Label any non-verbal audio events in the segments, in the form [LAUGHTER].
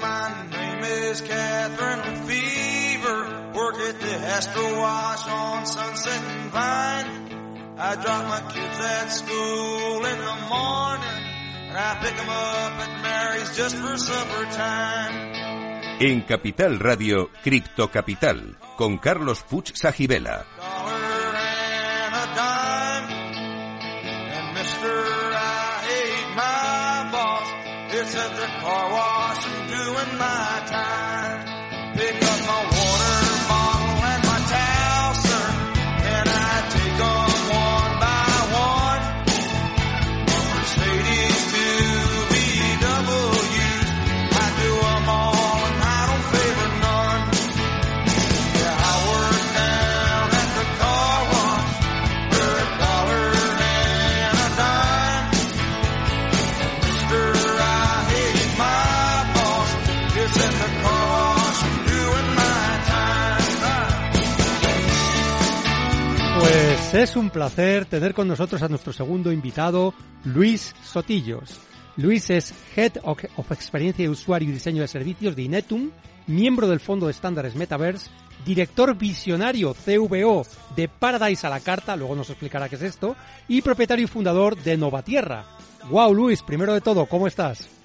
my name is Catherine Fever. Work at the Astro Wash on Sunset and Vine. I drop my kids at school in the morning. And I pick them up at Mary's just for supper time. En Capital Radio, Cripto Capital, con Carlos Puch Sajibela. Es un placer tener con nosotros a nuestro segundo invitado, Luis Sotillos. Luis es Head of Experiencia de Usuario y Diseño de Servicios de Inetum, miembro del Fondo de Estándares Metaverse, director visionario CVO de Paradise a la Carta, luego nos explicará qué es esto, y propietario y fundador de Novatierra. Wow, Luis, primero de todo, ¿cómo estás?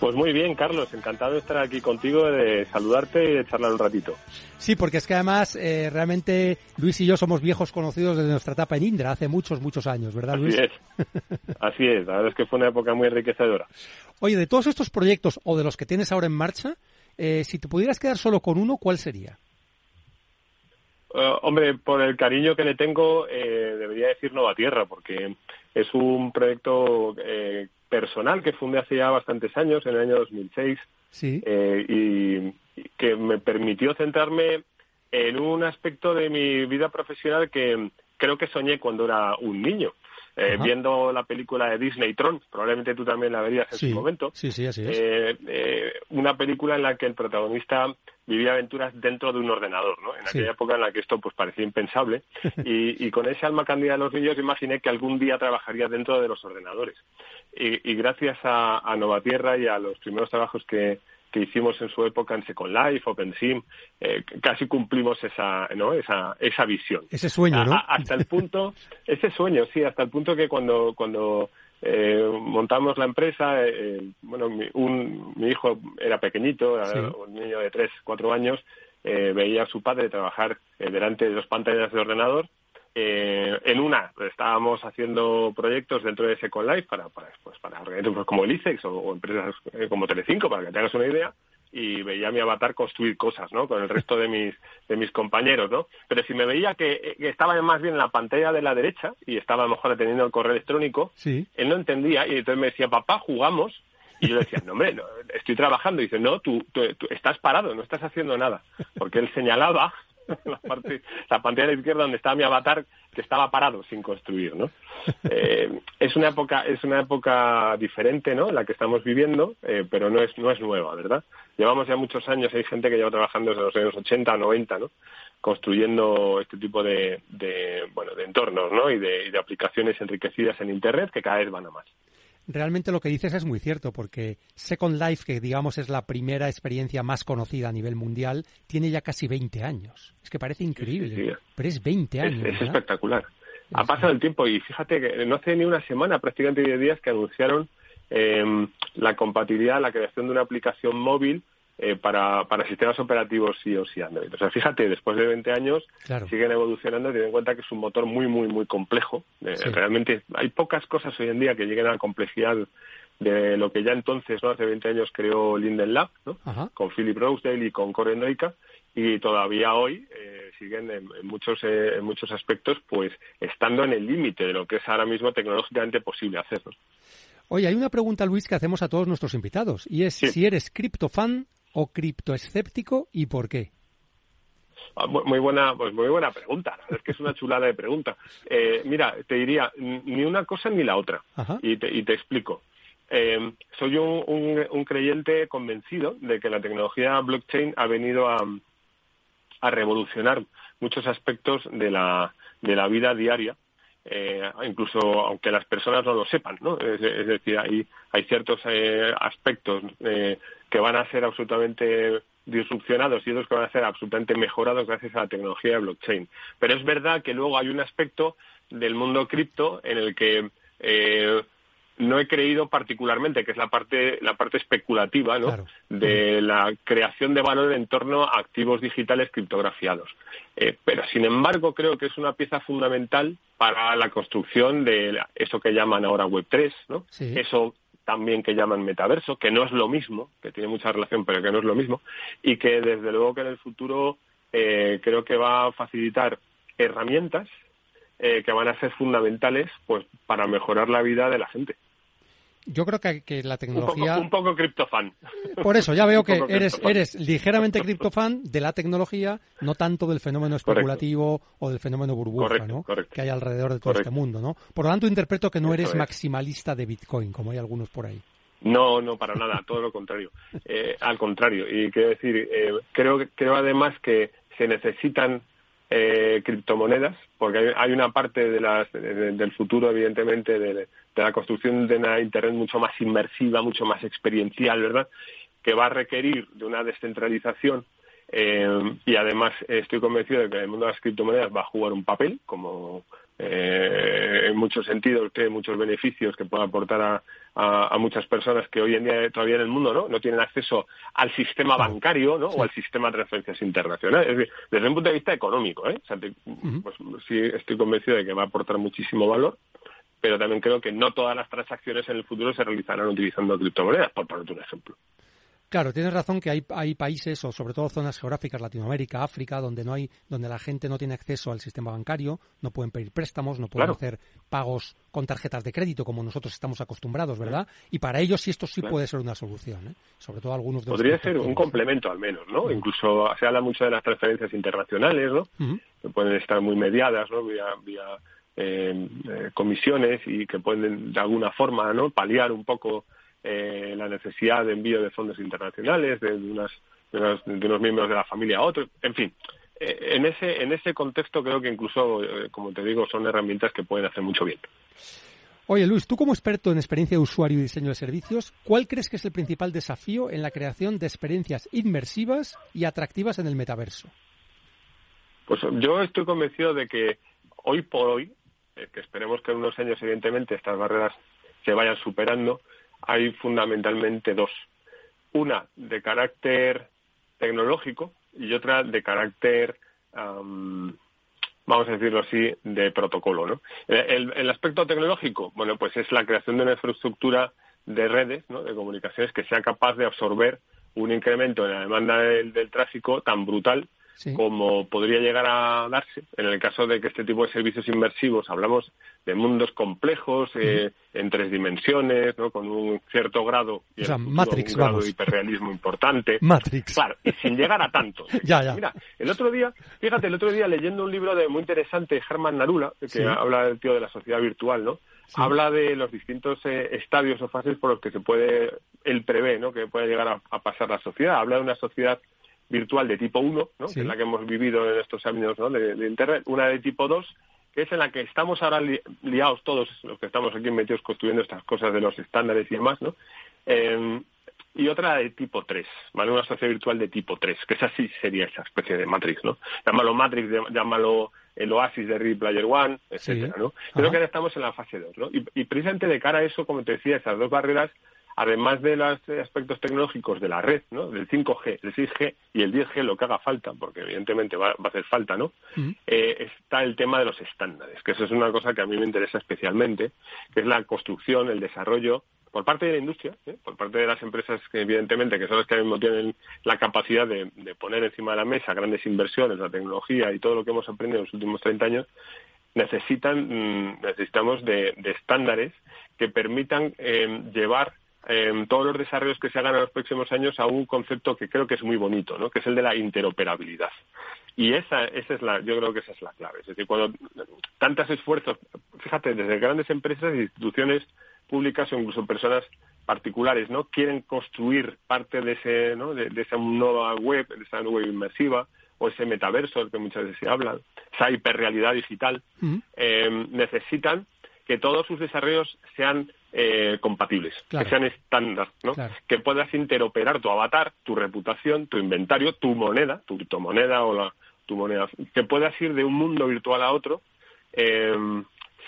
Pues muy bien, Carlos, encantado de estar aquí contigo, de saludarte y de charlar un ratito. Sí, porque es que además eh, realmente Luis y yo somos viejos conocidos desde nuestra etapa en Indra, hace muchos, muchos años, ¿verdad, Luis? Así es, [LAUGHS] así es, la verdad es que fue una época muy enriquecedora. Oye, de todos estos proyectos o de los que tienes ahora en marcha, eh, si te pudieras quedar solo con uno, ¿cuál sería? Eh, hombre, por el cariño que le tengo, eh, debería decir Nova Tierra, porque es un proyecto eh, personal que fundé hace ya bastantes años, en el año 2006, Sí. eh, y, y que me permitió centrarme en un aspecto de mi vida profesional que creo que soñé cuando era un niño. Eh, viendo la película de Disney Tron, probablemente tú también la verías en sí, su momento. sí, sí, así es. Eh, eh, una película en la que el protagonista vivía aventuras dentro de un ordenador, ¿no? En Sí. aquella época en la que esto pues parecía impensable [LAUGHS] y, y con ese alma cándida de los niños imaginé que algún día trabajaría dentro de los ordenadores y, y gracias a, a Novatierra y a los primeros trabajos que, que hicimos en su época en Second Life, OpenSim, eh, casi cumplimos esa, ¿no? esa, esa visión. Ese sueño, ¿no? A- a- hasta el punto, [LAUGHS] ese sueño, sí, hasta el punto que cuando, cuando eh, montamos la empresa, eh, eh, bueno, mi, un, mi hijo era pequeñito, Sí. un niño de tres, cuatro años, eh, veía a su padre trabajar delante de dos pantallas de ordenador. Eh, en una estábamos haciendo proyectos dentro de Second Life para, para, pues, para organismos como el ICEX o, o empresas eh, como Telecinco, para que te hagas una idea y veía a mi avatar construir cosas, ¿no? Con el resto de mis de mis compañeros, ¿no? Pero si me veía que, que estaba más bien en la pantalla de la derecha y estaba a lo mejor atendiendo el correo electrónico, Sí. él no entendía y entonces me decía, papá, jugamos. Y yo le decía, no, hombre, no, estoy trabajando. Y dice, no, tú, tú- tú estás parado, no estás haciendo nada. Porque él señalaba [LAUGHS] la, parte, la pantalla de la izquierda donde estaba mi avatar que estaba parado sin construir, ¿no? [LAUGHS] Eh, es una época es una época diferente, ¿no? La que estamos viviendo, eh, pero no es no es nueva, ¿verdad? Llevamos ya muchos años, hay gente que lleva trabajando desde los años 80 o 90, ¿no? Construyendo este tipo de, de bueno de entornos, ¿no? Y de, y de aplicaciones enriquecidas en Internet que cada vez van a más. Realmente lo que dices es muy cierto, porque Second Life, que digamos es la primera experiencia más conocida a nivel mundial, tiene ya casi 20 años. Es que parece increíble, sí. pero es 20 Es, años. es ¿verdad? espectacular. Ha pasado el tiempo y fíjate que no hace ni una semana, prácticamente 10 días, que anunciaron eh, la compatibilidad, la creación de una aplicación móvil eh, para, para sistemas operativos iOS y Android. O sea, fíjate, después de 20 años Claro. siguen evolucionando, teniendo en cuenta que es un motor muy, muy, muy complejo. Eh, Sí. Realmente hay pocas cosas hoy en día que lleguen a la complejidad de lo que ya entonces, ¿no? hace 20 años, creó Linden Lab, ¿no? Ajá. con Philip Rosedale y con Corey Noica, y todavía hoy eh, siguen en, en muchos eh, en muchos aspectos pues estando en el límite de lo que es ahora mismo tecnológicamente posible hacerlo. Oye, hay una pregunta, Luis, que hacemos a todos nuestros invitados, y es Sí. si eres criptofan o criptoescéptico y por qué. Ah, mu- Muy buena, pues muy buena pregunta. Es que es una chulada de pregunta. Eh, mira, te diría ni una cosa ni la otra. Y te, y te explico. Eh, soy un, un- un creyente convencido de que la tecnología blockchain ha venido a, a revolucionar muchos aspectos de la, de la vida diaria, eh, incluso aunque las personas no lo sepan, ¿no? Es, es decir, hay, hay ciertos eh, aspectos eh, que van a ser absolutamente disrupcionados y otros que van a ser absolutamente mejorados gracias a la tecnología de blockchain. Pero es verdad que luego hay un aspecto del mundo cripto en el que eh, no he creído particularmente, que es la parte, la parte especulativa ¿no? de la creación de valor en torno a activos digitales criptografiados. Eh, pero, sin embargo, creo que es una pieza fundamental para la construcción de eso que llaman ahora Web3, ¿no? eso también que llaman metaverso, que no es lo mismo, que tiene mucha relación, pero que no es lo mismo, y que desde luego que en el futuro eh, creo que va a facilitar herramientas eh, que van a ser fundamentales pues para mejorar la vida de la gente yo creo que, la tecnología... Un poco, criptofan. Por eso, ya veo que eres, eres ligeramente criptofan de la tecnología, no tanto del fenómeno especulativo o del fenómeno burbuja ¿no? que hay alrededor de todo este mundo. ¿no? Por lo tanto, interpreto que no eres maximalista de Bitcoin, como hay algunos por ahí. No, no, para nada, todo lo contrario. Eh, al contrario, y quiero decir, eh, creo, creo además que se necesitan eh, criptomonedas, porque hay, una parte de las, del futuro, evidentemente, de, la construcción de una Internet mucho más inmersiva, mucho más experiencial, ¿verdad?, que va a requerir de una descentralización eh, y además estoy convencido de que el mundo de las criptomonedas va a jugar un papel, como eh, en muchos sentidos tiene muchos beneficios que puede aportar a, a, muchas personas que hoy en día todavía en el mundo no no tienen acceso al sistema bancario ¿no? o al sistema de transferencias internacionales es decir, desde un punto de vista económico ¿eh? pues, sí estoy convencido de que va a aportar muchísimo valor pero también creo que no todas las transacciones en el futuro se realizarán utilizando criptomonedas por poner un ejemplo Claro, tienes razón que hay, hay países o sobre todo zonas geográficas, Latinoamérica, África, donde no hay, donde la gente no tiene acceso al sistema bancario, no pueden pedir préstamos, no pueden hacer pagos con tarjetas de crédito como nosotros estamos acostumbrados, ¿verdad? Y para ellos sí esto sí puede ser una solución, ¿eh? sobre todo algunos de Podría ser un complemento al menos, ¿no? Incluso se habla mucho de las transferencias internacionales, ¿no? Que pueden estar muy mediadas, ¿no? Vía, vía eh, eh, comisiones y que pueden de alguna forma, ¿no? Paliar un poco eh, la necesidad de envío de fondos internacionales, de, unas, de, unos, miembros de la familia a otros, en fin. Eh, en ese, en ese contexto creo que incluso, como te digo, son herramientas que pueden hacer mucho bien. Oye, Luis, tú como experto en experiencia de usuario y diseño de servicios, ¿cuál crees que es el principal desafío en la creación de experiencias inmersivas y atractivas en el metaverso? Pues yo estoy convencido de que hoy por hoy, que esperemos que en unos años evidentemente estas barreras se vayan superando, hay fundamentalmente dos. Una de carácter tecnológico y otra de carácter, vamos a decirlo así, de protocolo. ¿no? El, aspecto tecnológico, bueno, pues es la creación de una infraestructura de redes, ¿no? de comunicaciones que sea capaz de absorber un incremento en la demanda del tráfico tan brutal como podría llegar a darse en el caso de que este tipo de servicios inmersivos, hablamos de mundos complejos, eh, en tres dimensiones, ¿no? con un cierto grado, y Matrix, un grado de hiperrealismo importante. Matrix. Claro, y sin llegar a tanto. [LAUGHS] ya, ya. Mira, el otro día, fíjate, el otro día leyendo un libro de muy interesante, Germán Narula, que habla del tío de la sociedad virtual, ¿no? Habla de los distintos eh, estadios o fases por los que se puede, él prevé, ¿no? Que puede llegar a, a pasar la sociedad. Habla de una sociedad virtual de tipo 1, ¿no? que es la que hemos vivido en estos años ¿no? de, Internet, una de tipo 2, que es en la que estamos ahora liados todos los que estamos aquí metidos construyendo estas cosas de los estándares y demás, ¿no? Em, y otra de tipo 3, ¿vale? Una sociedad virtual de tipo 3, que esa sí sería esa especie de Matrix, ¿no? Llámalo Matrix, llámalo el Oasis de Ready Player One, etcétera, ¿no? Creo que ahora estamos en la fase 2, ¿no? Y, y precisamente de cara a eso, como te decía, esas dos barreras además de los aspectos tecnológicos de la red, ¿no? Del 5G, el 6G y el 10G, lo que haga falta, porque evidentemente va, a hacer falta, ¿no? Eh, está el tema de los estándares, que eso es una cosa que a mí me interesa especialmente, que es la construcción, el desarrollo por parte de la industria, ¿eh? por parte de las empresas que evidentemente que son las que mismo tienen la capacidad de, poner encima de la mesa grandes inversiones, la tecnología y todo lo que hemos aprendido en los últimos 30 años, necesitan mm, necesitamos de, estándares que permitan eh, llevar eh, todos los desarrollos que se hagan en los próximos años a un concepto que creo que es muy bonito, ¿no? que es el de la interoperabilidad. Y esa, esa es la, yo creo que esa es la clave. Es decir, cuando tantos esfuerzos, fíjate, desde grandes empresas, instituciones públicas o incluso personas particulares, ¿no? Quieren construir parte de ese, ¿no? De, esa nueva web, de esa web inmersiva o ese metaverso del que muchas veces se habla, esa hiperrealidad digital, eh, necesitan que todos sus desarrollos sean eh, compatibles, Claro. que sean estándar, ¿no? Claro. Que puedas interoperar tu avatar, tu reputación, tu inventario, tu moneda, tu criptomoneda o la, tu moneda, que puedas ir de un mundo virtual a otro eh,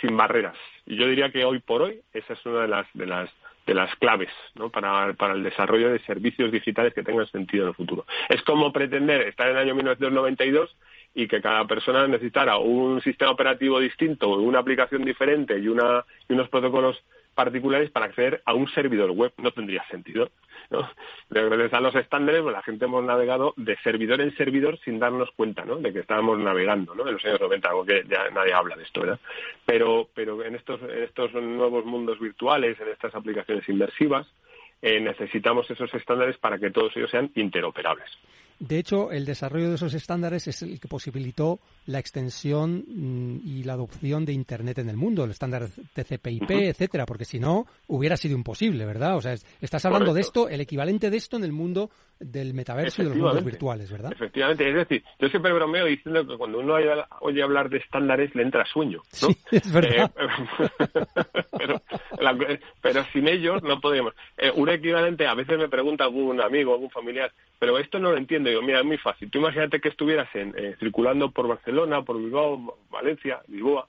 sin barreras. Y yo diría que hoy por hoy esa es una de las de las de las claves ¿no? para, para el desarrollo de servicios digitales que tengan sentido en el futuro. Es como pretender estar en el año 1992 y que cada persona necesitara un sistema operativo distinto, una aplicación diferente y, una, y unos protocolos particulares para acceder a un servidor web. No tendría sentido. ¿no? Gracias a los estándares, pues, la gente hemos navegado de servidor en servidor sin darnos cuenta ¿no? de que estábamos navegando ¿no? en los años 90, algo que ya nadie habla de esto. ¿verdad? Pero, pero en, estos, en estos nuevos mundos virtuales, en estas aplicaciones inmersivas, eh, necesitamos esos estándares para que todos ellos sean interoperables. De hecho, el desarrollo de esos estándares es el que posibilitó la extensión mm, y la adopción de Internet en el mundo, el estándar TCP/IP, etcétera, porque si no hubiera sido imposible, ¿verdad? O sea, es- estás hablando de esto, el equivalente de esto en el mundo del metaverso y de los mundos virtuales, ¿verdad? Efectivamente, es decir, yo siempre bromeo diciendo que cuando uno oye, oye hablar de estándares le entra sueño, ¿no? Sí, es verdad. Eh, [LAUGHS] pero, la- pero sin ellos no podemos. Eh, un equivalente, a veces me pregunta algún amigo, algún familiar, pero esto no lo entiendo. Digo, mira, es muy fácil. Tú imagínate que estuvieras en, eh, circulando por Barcelona, por Bilbao, Valencia, Lisboa,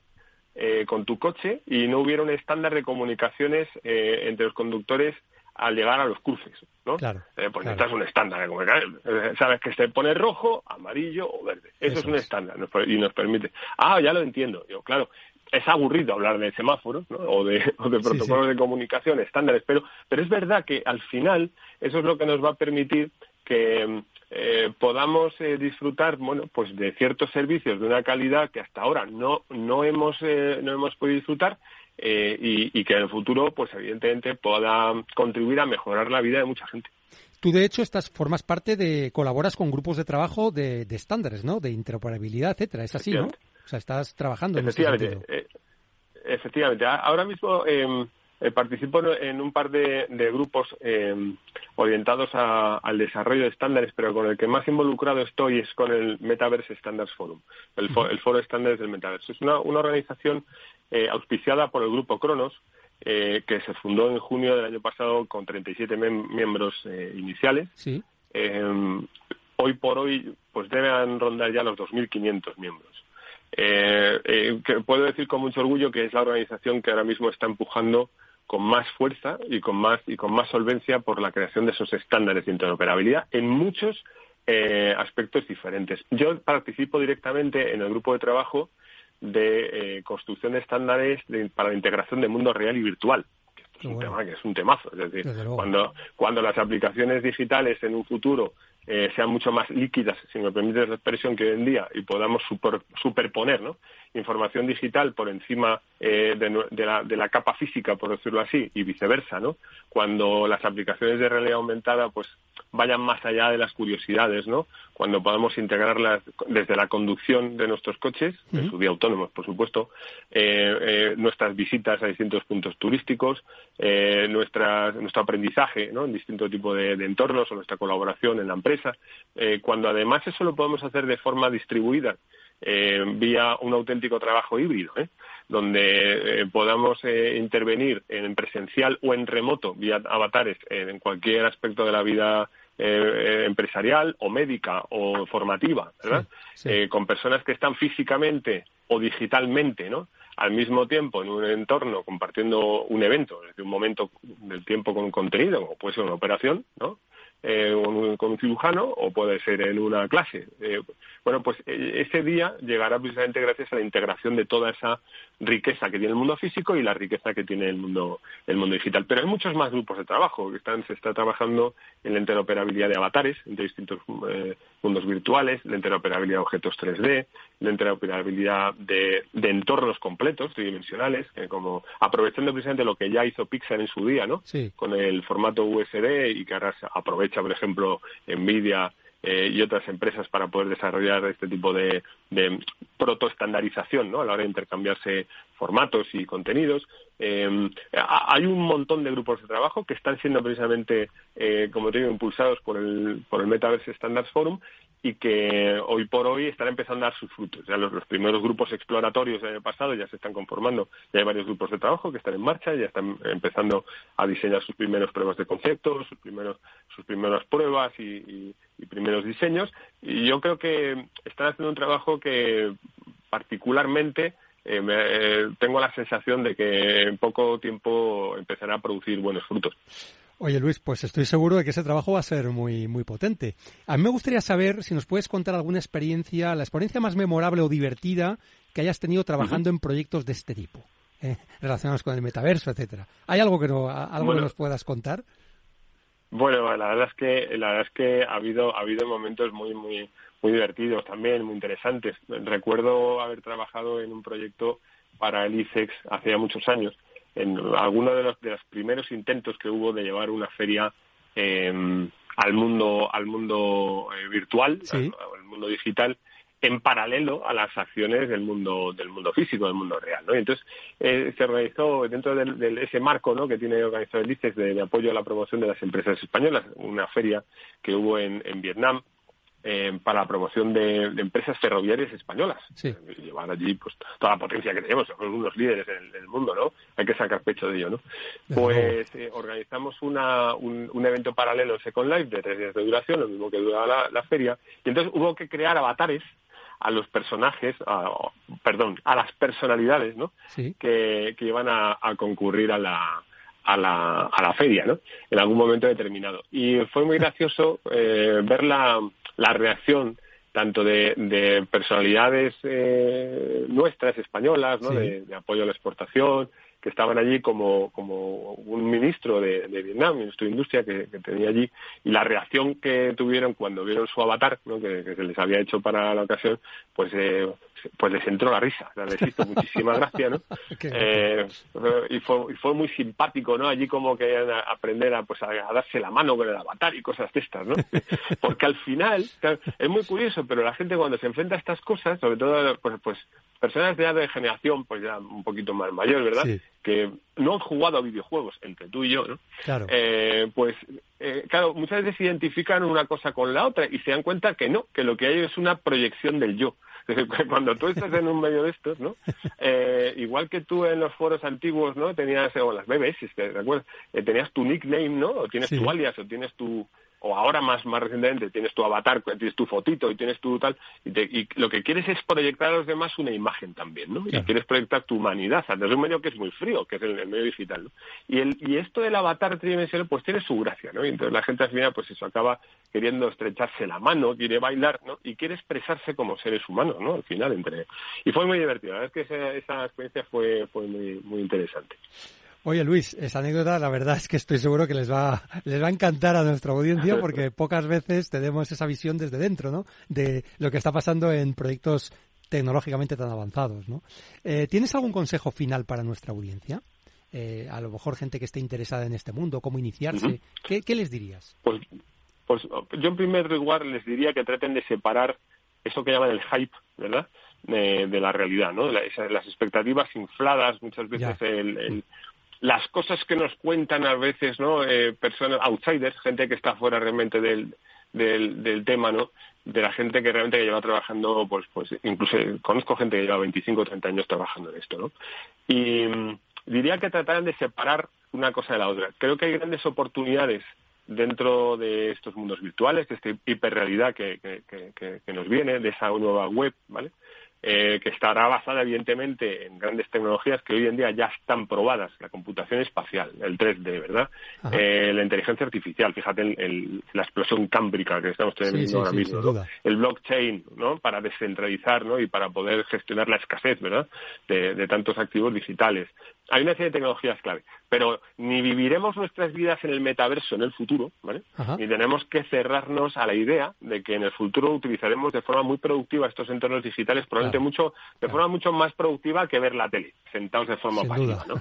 eh, con tu coche y no hubiera un estándar de comunicaciones eh, entre los conductores al llegar a los cruces, ¿no? Claro, Eh, pues claro. necesitas un estándar de. Eh, Sabes que se pone rojo, amarillo o verde. Eso, Eso es un es. estándar y nos permite. Ah, ya lo entiendo. Digo, claro, es aburrido hablar de semáforos ¿no? o de, o de Sí, protocolos de comunicación estándares, pero, pero es verdad que al final eso es lo que nos va a permitir que eh, podamos eh, disfrutar bueno pues de ciertos servicios de una calidad que hasta ahora no no hemos eh, no hemos podido disfrutar eh, y, y que en el futuro pues evidentemente pueda contribuir a mejorar la vida de mucha gente Tú, de hecho, estás, formas parte de, colaboras con grupos de trabajo de, de estándares, ¿no? De interoperabilidad, etcétera. Es así, ¿no? O sea, estás trabajando en efectivamente sentido. eh, efectivamente A- ahora mismo eh, participo en- un par de, de grupos eh, orientados a- al desarrollo de estándares, pero con el que más involucrado estoy es con el Metaverse Standards Forum, el, el foro de estándares del Metaverse. Es una, una organización eh, auspiciada por el grupo Cronos, que se fundó en junio del año pasado con 37 mem- miembros iniciales. Sí. Hoy por hoy, pues deben rondar ya los 2.500 miembros. Eh, eh, que puedo decir con mucho orgullo que es la organización que ahora mismo está empujando con más fuerza y con más y con más solvencia por la creación de esos estándares de interoperabilidad en muchos eh, aspectos diferentes. Yo participo directamente en el grupo de trabajo de eh, construcción de estándares de- para la integración de mundo real y virtual. que esto es un tema que es un temazo. Es decir, cuando, cuando las aplicaciones digitales en un futuro eh, sean mucho más líquidas, si me permites la expresión que hoy en día, y podamos super- superponer ¿no? información digital por encima eh, de, de la, de la capa física, por decirlo así, y viceversa, ¿no? Cuando las aplicaciones de realidad aumentada pues vayan más allá de las curiosidades, ¿no? Cuando podamos integrarlas desde la conducción de nuestros coches, en Ujú. su día autónomos, por supuesto, eh, eh, nuestras visitas a distintos puntos turísticos, eh, nuestras- nuestro aprendizaje ¿no? en distinto tipo de, de entornos o nuestra colaboración en la empresa, eh, cuando además eso lo podemos hacer de forma distribuida eh, vía un auténtico trabajo híbrido, ¿eh? donde eh, podamos eh, intervenir en presencial o en remoto vía avatares en cualquier aspecto de la vida eh, eh, empresarial o médica o formativa, ¿verdad? Sí, sí. Eh, con personas que están físicamente o digitalmente, ¿no? Al mismo tiempo en un entorno compartiendo un evento, es decir, un momento del tiempo con un contenido, como puede ser una operación, ¿no? Eh, con, un, cirujano o puede ser en una clase. Eh, bueno, pues eh, ese día llegará precisamente gracias a la integración de toda esa riqueza que tiene el mundo físico y la riqueza que tiene el mundo el mundo digital. Pero hay muchos más grupos de trabajo que están se está trabajando en la interoperabilidad de avatares entre distintos eh, mundos virtuales, la interoperabilidad de objetos 3D, la interoperabilidad de, de entornos completos tridimensionales, eh, como aprovechando precisamente lo que ya hizo Pixar en su día, ¿no? Sí. Con el formato USD y que ahora se aprovecha, por ejemplo, Nvidia eh, y otras empresas para poder desarrollar este tipo de, protoestandarización ¿no? a la hora de intercambiarse formatos y contenidos. Eh, hay un montón de grupos de trabajo que están siendo precisamente, eh, como te digo, impulsados por el, por el Metaverse Standards Forum y que hoy por hoy están empezando a dar sus frutos. Ya los, primeros grupos exploratorios del año pasado ya se están conformando, ya hay varios grupos de trabajo que están en marcha, ya están empezando a diseñar sus primeros pruebas de concepto, sus primeros sus primeras pruebas y, primeros diseños. Y yo creo que están haciendo un trabajo que particularmente eh, eh, tengo la sensación de que en poco tiempo empezará a producir buenos frutos. Oye Luis, pues estoy seguro de que ese trabajo va a ser muy, muy potente. A mí me gustaría saber si nos puedes contar alguna experiencia, la experiencia más memorable o divertida que hayas tenido trabajando en proyectos de este tipo, eh, relacionados con el metaverso, etcétera. ¿Hay algo que no, algo que nos puedas contar? Bueno, la verdad es que la verdad es que ha habido ha habido momentos muy muy muy divertidos también, muy interesantes. Recuerdo haber trabajado en un proyecto para el ICEX hace ya muchos años en alguno de los, de los primeros intentos que hubo de llevar una feria em, al mundo al mundo eh, virtual, al, mundo digital, en paralelo a las acciones del mundo del mundo físico, del mundo real, ¿no? Y entonces eh, se organizó dentro de, ese marco, ¿no? Que tiene organizado el ICES de, apoyo a la promoción de las empresas españolas, una feria que hubo en, en Vietnam eh, para la promoción de, empresas ferroviarias españolas. Sí. Llevar allí pues toda la potencia que tenemos, somos unos líderes en, el mundo, ¿no? Hay que sacar pecho de ello, ¿no? Pues eh, organizamos una, un, evento paralelo en Second Life de tres días de duración, lo mismo que duraba la, feria, y entonces hubo que crear avatares a los personajes, perdón, a las personalidades, ¿no? Que, que iban a, concurrir a la, a la, a la feria, ¿no? En algún momento determinado. Y fue muy gracioso eh, ver la, la reacción tanto de, personalidades eh, nuestras, españolas, ¿no? De, apoyo a la exportación, que estaban allí como, como un ministro de, Vietnam, ministro de Industria que, tenía allí, y la reacción que tuvieron cuando vieron su avatar, ¿no? que, se les había hecho para la ocasión, pues eh, pues les entró la risa, les hizo muchísima [LAUGHS] gracia, ¿no? [LAUGHS] Eh, y, fue, y fue muy simpático, ¿no? Allí como que aprender a, pues, a, darse la mano con el avatar y cosas de estas, ¿no? [LAUGHS] Porque al final, es muy curioso, pero la gente cuando se enfrenta a estas cosas, sobre todo, pues, pues personas de, de generación, pues ya un poquito más mayor, ¿verdad? Que no han jugado a videojuegos, entre tú y yo, ¿no? Claro. Eh, pues, eh, claro, muchas veces identifican una cosa con la otra y se dan cuenta que no, que lo que hay es una proyección del yo. [LAUGHS] cuando tú estás en un medio de estos, ¿no? Eh, igual que tú en los foros antiguos, ¿no? Tenías, o las BBS, ¿te acuerdas? Eh, tenías tu nickname, ¿no? O tienes tu alias, o tienes tu, o ahora más, más recientemente tienes tu avatar, tienes tu fotito y tienes tu tal, y, lo que quieres es proyectar a los demás una imagen también, ¿no? Y quieres proyectar tu humanidad desde un medio que es muy frío, que es el, medio digital, ¿no? Y, el, y esto del avatar tridimensional, pues tiene su gracia, ¿no? Y entonces la gente al final, pues eso, acaba queriendo estrecharse la mano, quiere bailar, ¿no? Y quiere expresarse como seres humanos, ¿no? Al final, entre... Y fue muy divertido, la verdad es que esa, esa experiencia fue, fue muy, muy interesante. Oye Luis, esa anécdota la verdad es que estoy seguro que les va, les va a encantar a nuestra audiencia [LAUGHS] porque pocas veces tenemos esa visión desde dentro, ¿no? De lo que está pasando en proyectos tecnológicamente tan avanzados, ¿no? Eh, ¿Tienes algún consejo final para nuestra audiencia? Eh, a lo mejor gente que esté interesada en este mundo, cómo iniciarse. ¿Qué, les dirías? Pues, pues yo en primer lugar les diría que traten de separar eso que llaman el hype, ¿verdad? De, la realidad, ¿no? Las, expectativas infladas, muchas veces el, las cosas que nos cuentan a veces, ¿no? Eh, personas, outsiders, gente que está fuera realmente del, del, tema, ¿no? De la gente que realmente lleva trabajando, pues, pues, incluso conozco gente que lleva 25 o 30 años trabajando en esto, ¿no? Y mm, diría que trataran de separar una cosa de la otra. Creo que hay grandes oportunidades dentro de estos mundos virtuales, de esta hiperrealidad que, que, que, nos viene, de esa nueva web, ¿vale? Eh, que estará basada evidentemente en grandes tecnologías que hoy en día ya están probadas, la computación espacial, el 3D, ¿verdad? Eh, la inteligencia artificial, fíjate en la explosión cámbrica que estamos teniendo ahora mismo, el blockchain, ¿no? Para descentralizar, ¿no? Y para poder gestionar la escasez, ¿verdad? de tantos activos digitales hay una serie de tecnologías clave, pero ni viviremos nuestras vidas en el metaverso en el futuro, ¿vale? Ni tenemos que cerrarnos a la idea de que en el futuro utilizaremos de forma muy productiva estos entornos digitales, probablemente mucho, de forma mucho más productiva que ver la tele, sentados de forma pasiva, ¿no?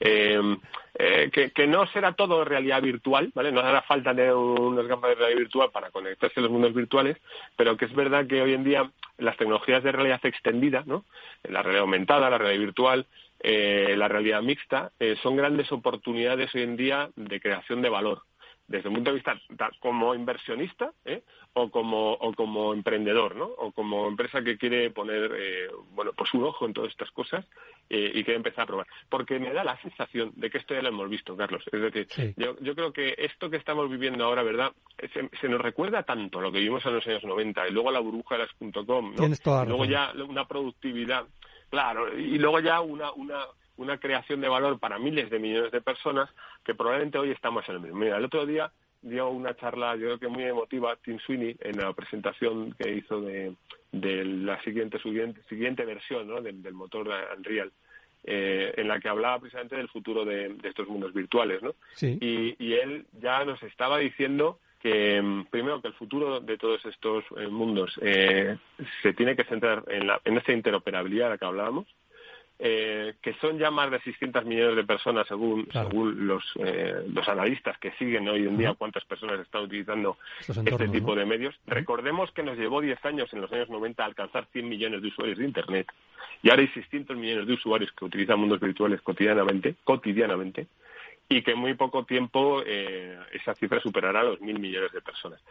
Eh, eh, que, no será todo realidad virtual, ¿vale? No hará falta de unas gafas de realidad virtual para conectarse a los mundos virtuales, pero que es verdad que hoy en día las tecnologías de realidad extendida, ¿no? La realidad aumentada, la realidad virtual, eh, la realidad mixta, eh, son grandes oportunidades hoy en día de creación de valor desde un punto de vista como inversionista ¿eh? o como o como emprendedor no o como empresa que quiere poner eh, bueno pues un ojo en todas estas cosas eh, y quiere empezar a probar. Porque me da la sensación de que esto ya lo hemos visto Carlos. Es decir yo, yo creo que esto que estamos viviendo ahora verdad se, nos recuerda tanto lo que vivimos en los años 90 y luego la burbuja de las .com ¿no? y luego ya una productividad claro y luego ya una una una creación de valor para miles de millones de personas que probablemente hoy estamos en el mismo. Mira, el otro día dio una charla, yo creo que muy emotiva, Tim Sweeney, en la presentación que hizo de, la siguiente, siguiente, versión ¿no? del, motor de Unreal. Eh, en la que hablaba precisamente del futuro de, estos mundos virtuales, ¿no? Y, él ya nos estaba diciendo que mm, primero que el futuro de todos estos eh, mundos eh, se tiene que centrar en, la, en esta interoperabilidad de la que hablábamos, eh, que son ya más de 600 millones de personas según, según los, eh, los analistas que siguen hoy en día cuántas personas están utilizando este tipo de medios. Recordemos que nos llevó 10 años en los años 90 alcanzar 100 millones de usuarios de Internet. Y ahora hay 600 millones de usuarios que utilizan mundos virtuales cotidianamente, cotidianamente y que en muy poco tiempo eh, esa cifra superará los mil millones de personas.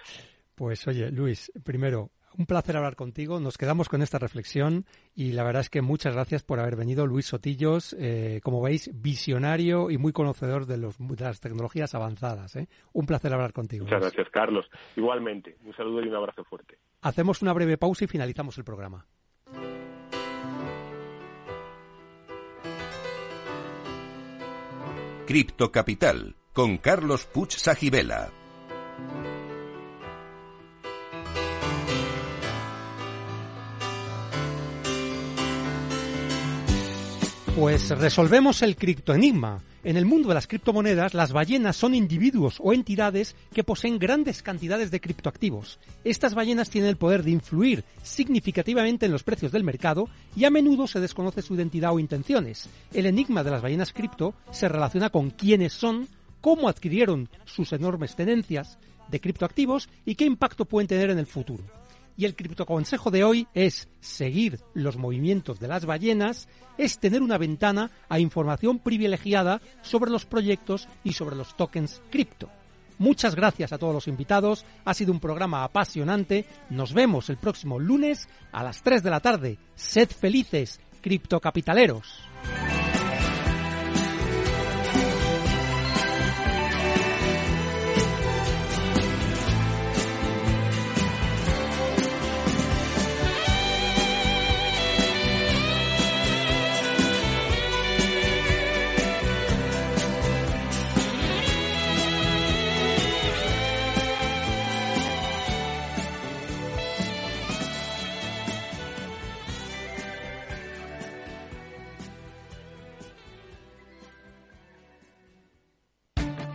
Pues oye, Luis, primero, un placer hablar contigo. Nos quedamos con esta reflexión y la verdad es que muchas gracias por haber venido, Luis Sotillos. Eh, como veis, visionario y muy conocedor de, los, las tecnologías avanzadas. ¿eh? Un placer hablar contigo. Muchas gracias, Carlos. Igualmente, un saludo y un abrazo fuerte. Hacemos una breve pausa y finalizamos el programa. Cripto Capital con Carlos Puch Sajibela. Pues resolvemos el criptoenigma. En el mundo de las criptomonedas, las ballenas son individuos o entidades que poseen grandes cantidades de criptoactivos. Estas ballenas tienen el poder de influir significativamente en los precios del mercado y a menudo se desconoce su identidad o intenciones. El enigma de las ballenas cripto se relaciona con quiénes son, cómo adquirieron sus enormes tenencias de criptoactivos y qué impacto pueden tener en el futuro. Y el criptoconsejo de hoy es seguir los movimientos de las ballenas, es tener una ventana a información privilegiada sobre los proyectos y sobre los tokens cripto. Muchas gracias a todos los invitados, ha sido un programa apasionante, nos vemos el próximo lunes a las 3 de la tarde. Sed felices, criptocapitaleros.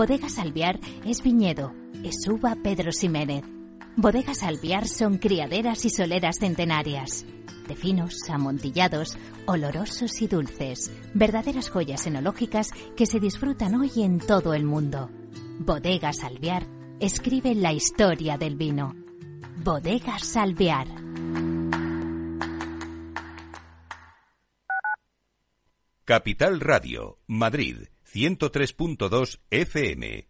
Bodegas Alviar es viñedo, es uva Pedro Ximénez. Bodegas Alviar son criaderas y soleras centenarias. De finos, amontillados, olorosos y dulces. Verdaderas joyas enológicas que se disfrutan hoy en todo el mundo. Bodegas Alviar escribe la historia del vino. Bodegas Alviar. Capital Radio, Madrid 103.2 FM.